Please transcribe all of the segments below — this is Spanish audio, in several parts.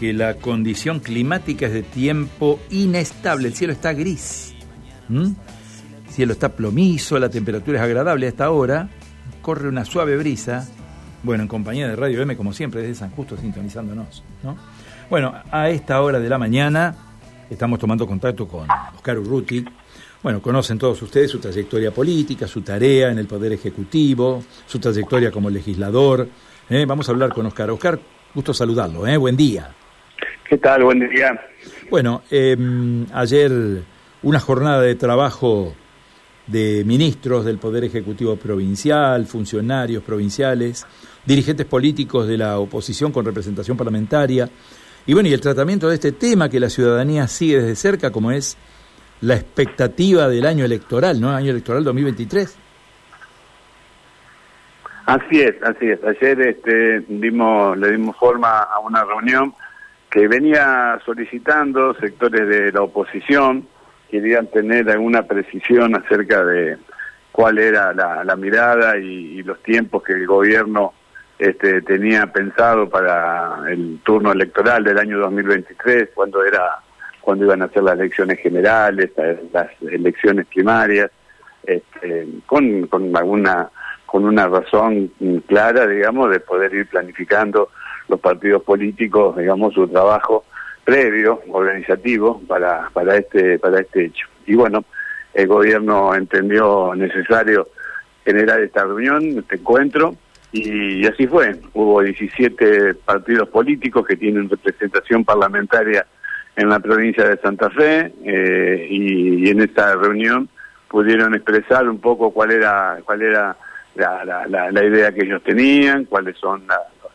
que la condición climática es de tiempo inestable, el cielo está gris, el cielo está plomizo, la temperatura es agradable a esta hora, corre una suave brisa, bueno, en compañía de Radio M, como siempre, desde San Justo sintonizándonos, ¿no? Bueno, a esta hora de la mañana estamos tomando contacto con Oscar Urruti. Bueno, conocen todos ustedes su trayectoria política, su tarea en el Poder Ejecutivo, su trayectoria como legislador. ¿eh? Vamos a hablar con Oscar. Oscar, gusto saludarlo, ¿eh? Buen día. ¿Qué tal? Buen día. Bueno, em, ayer una jornada de trabajo de ministros del Poder Ejecutivo Provincial, funcionarios provinciales, dirigentes políticos de la oposición con representación parlamentaria. Y bueno, y el tratamiento de este tema que la ciudadanía sigue desde cerca, como es la expectativa del año electoral, ¿no? Año electoral 2023. Así es, así es. Ayer este, dimos, le dimos forma a una reunión que venía solicitando sectores de la oposición, querían tener alguna precisión acerca de cuál era la, mirada y, los tiempos que el gobierno este, tenía pensado para el turno electoral del año 2023, cuando era cuando iban a ser las elecciones generales, las elecciones primarias, este, con, con alguna con una razón clara, digamos, de poder ir planificando los partidos políticos, digamos, su trabajo previo, organizativo, para, para, este, para este hecho. Y bueno, el gobierno entendió necesario generar esta reunión, este encuentro, y, así fue. Hubo 17 partidos políticos que tienen representación parlamentaria en la provincia de Santa Fe eh, y, en esta reunión pudieron expresar un poco cuál era cuál era la, la, idea que ellos tenían, cuáles son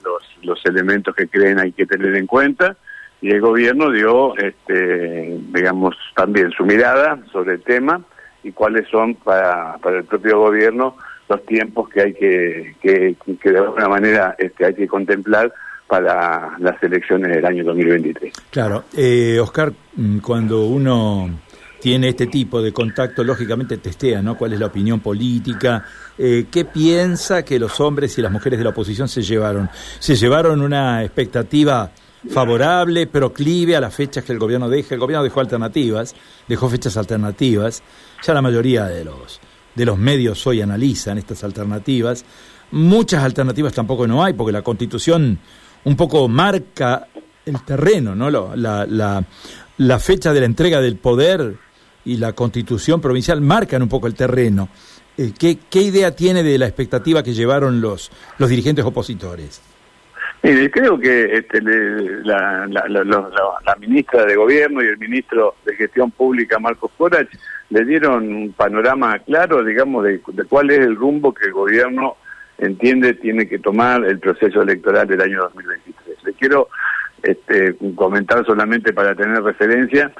los, los elementos que creen hay que tener en cuenta y el gobierno dio, este, digamos, también su mirada sobre el tema y cuáles son para, para el propio gobierno los tiempos que hay que, que, de alguna manera este, hay que contemplar para las elecciones del año 2023. Claro, eh, Oscar, mm, cuando uno tiene este tipo de contacto, lógicamente testea, ¿no? ¿Cuál es la opinión política? Eh, ¿Qué piensa que los hombres y las mujeres de la oposición se llevaron? ¿Se llevaron una expectativa favorable, proclive a las fechas que el gobierno deja? El gobierno dejó alternativas, dejó fechas alternativas. Ya la mayoría de los, de los medios hoy analizan estas alternativas. Muchas alternativas tampoco no hay, porque la Constitución un poco marca el terreno, ¿no? La, la, la fecha de la entrega del poder y la constitución provincial marcan un poco el terreno. Eh, ¿qué, ¿Qué idea tiene de la expectativa que llevaron los, los dirigentes opositores? Creo que este, la, la, la, ministra de Gobierno y el ministro de Gestión Pública, Marcos Corach, le dieron un panorama claro, digamos, de, de cuál es el rumbo que el gobierno entiende tiene que tomar el proceso electoral del año 2023. Le quiero este, comentar solamente para tener referencia.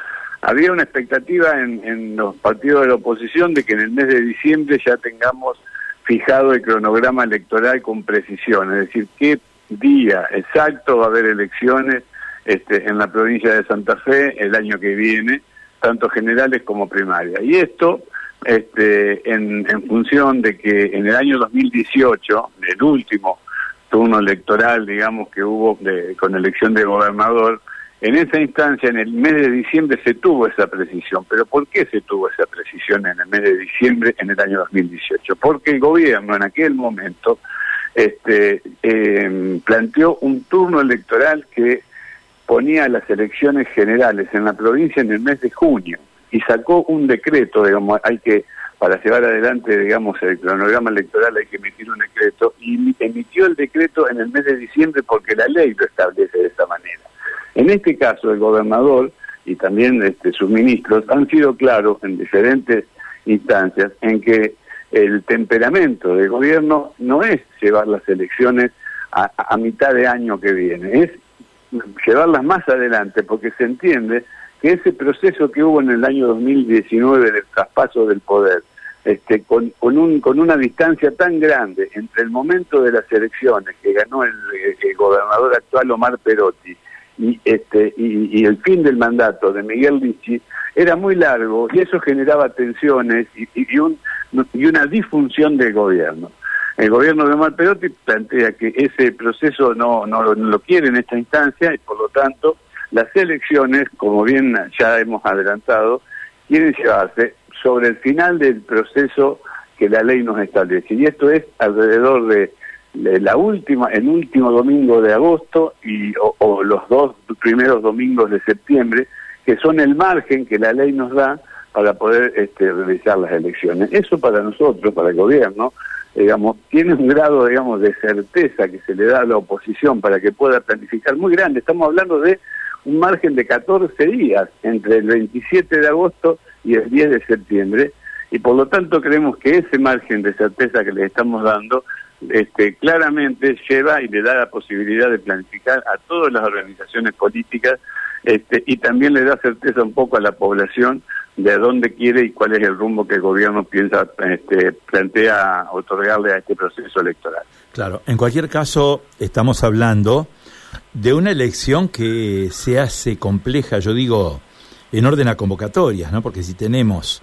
Había una expectativa en, en los partidos de la oposición de que en el mes de diciembre ya tengamos fijado el cronograma electoral con precisión, es decir, qué día exacto va a haber elecciones este, en la provincia de Santa Fe el año que viene, tanto generales como primarias. Y esto este, en, en función de que en el año 2018, el último turno electoral, digamos, que hubo de, con elección de gobernador, en esa instancia, en el mes de diciembre, se tuvo esa precisión. ¿Pero por qué se tuvo esa precisión en el mes de diciembre en el año 2018? Porque el gobierno en aquel momento este, eh, planteó un turno electoral que ponía las elecciones generales en la provincia en el mes de junio y sacó un decreto, digamos, hay que, para llevar adelante, digamos, el cronograma electoral hay que emitir un decreto, y emitió el decreto en el mes de diciembre porque la ley lo establece de esa manera. En este caso, el gobernador y también este, sus ministros han sido claros en diferentes instancias en que el temperamento del gobierno no es llevar las elecciones a, mitad de año que viene, es llevarlas más adelante, porque se entiende que ese proceso que hubo en el año 2019 del traspaso del poder, este, con, un, con una distancia tan grande entre el momento de las elecciones que ganó el, gobernador actual Omar Perotti y, este, y, el fin del mandato de Miguel Lichi, era muy largo y eso generaba tensiones y, y, un, y una disfunción del gobierno. El gobierno de Omar Perotti plantea que ese proceso no, no, lo quiere en esta instancia y por lo tanto las elecciones, como bien ya hemos adelantado, quieren llevarse sobre el final del proceso que la ley nos establece. Y esto es alrededor de, la última, el último domingo de agosto y o, los dos primeros domingos de septiembre, que son el margen que la ley nos da para poder este, realizar las elecciones. Eso para nosotros, para el gobierno, digamos, tiene un grado, digamos, de certeza que se le da a la oposición para que pueda planificar muy grande. Estamos hablando de un margen de 14 días entre el 27 de agosto y el 10 de septiembre, y por lo tanto creemos que ese margen de certeza que les estamos dando este, claramente lleva y le da la posibilidad de planificar a todas las organizaciones políticas este, y también le da certeza un poco a la población de dónde quiere y cuál es el rumbo que el gobierno piensa este, plantea otorgarle a este proceso electoral. Claro, en cualquier caso estamos hablando de una elección que se hace compleja, yo digo, en orden a convocatorias, ¿no? Porque si tenemos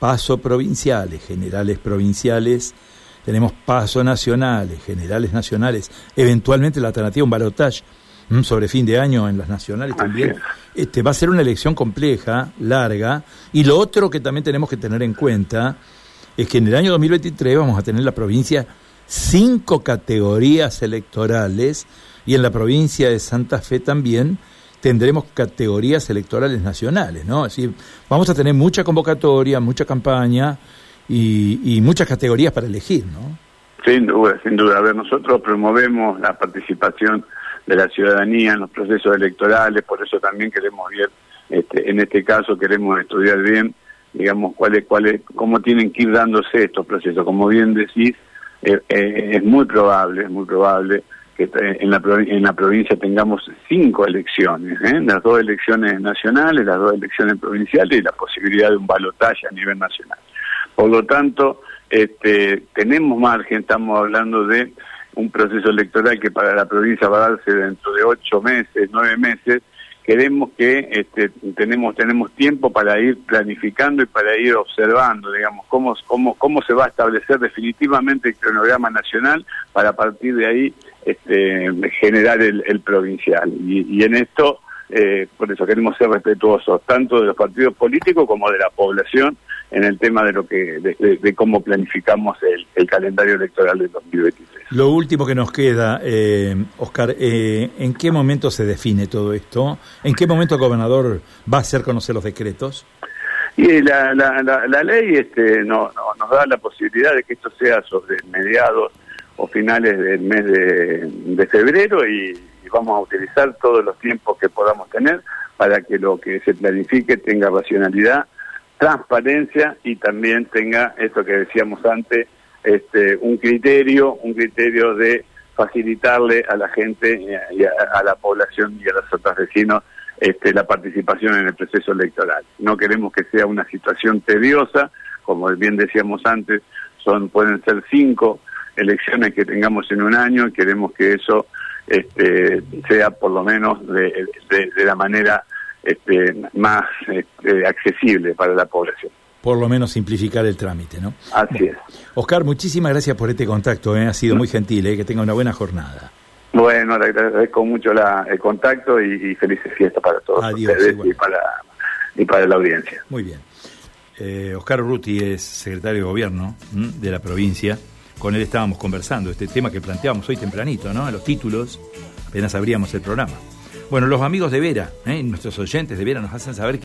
paso provinciales, generales provinciales, tenemos paso nacionales, generales nacionales, eventualmente la alternativa un balotaje sobre fin de año en las nacionales también. Este va a ser una elección compleja, larga, y lo otro que también tenemos que tener en cuenta es que en el año 2023 vamos a tener en la provincia cinco categorías electorales y en la provincia de Santa Fe también tendremos categorías electorales nacionales, ¿no? Es decir, vamos a tener mucha convocatoria, mucha campaña y, muchas categorías para elegir, ¿no? Sin duda, sin duda. A ver, nosotros promovemos la participación de la ciudadanía en los procesos electorales, por eso también queremos ver, este, en este caso queremos estudiar bien, digamos, cuáles, cuáles, cómo tienen que ir dándose estos procesos. Como bien decís, eh, eh, es muy probable, es muy probable que en la, en la provincia tengamos cinco elecciones, ¿eh? las dos elecciones nacionales, las dos elecciones provinciales y la posibilidad de un balotaje a nivel nacional. Por lo tanto, este, tenemos margen, estamos hablando de un proceso electoral que para la provincia va a darse dentro de ocho meses, nueve meses, queremos que este, tenemos tenemos tiempo para ir planificando y para ir observando, digamos, cómo, cómo, cómo se va a establecer definitivamente el cronograma nacional para a partir de ahí este, generar el, el provincial. Y, y, en esto, eh, por eso queremos ser respetuosos tanto de los partidos políticos como de la población en el tema de lo que de, cómo planificamos el, el, calendario electoral del 2023. Lo último que nos queda, eh, Oscar, eh, ¿en qué momento se define todo esto? ¿En qué momento el gobernador va a hacer conocer los decretos? Y la, la, la, ley este, no, nos da la posibilidad de que esto sea sobre mediados o finales del mes de, febrero y, vamos a utilizar todos los tiempos que podamos tener para que lo que se planifique tenga racionalidad, transparencia y también tenga esto que decíamos antes, este, un criterio, un criterio de facilitarle a la gente y a, la población y a los otros vecinos este, la participación en el proceso electoral. No queremos que sea una situación tediosa, como bien decíamos antes, son pueden ser cinco elecciones que tengamos en un año y queremos que eso este, sea por lo menos de, la manera este, más este, accesible para la población. Por lo menos simplificar el trámite, ¿no? Así es. Oscar, muchísimas gracias por este contacto, ¿eh? ha sido muy gentil, ¿eh? que tenga una buena jornada. Bueno, le agradezco mucho la, el contacto y, felices fiestas para todos ustedes y para, y para la audiencia. Muy bien. Eh, Oscar Ruti es secretario de Gobierno de la provincia con él estábamos conversando, este tema que planteamos hoy tempranito, ¿no? En los títulos, apenas abríamos el programa. Bueno, los amigos de Vera, ¿eh? nuestros oyentes de Vera nos hacen saber que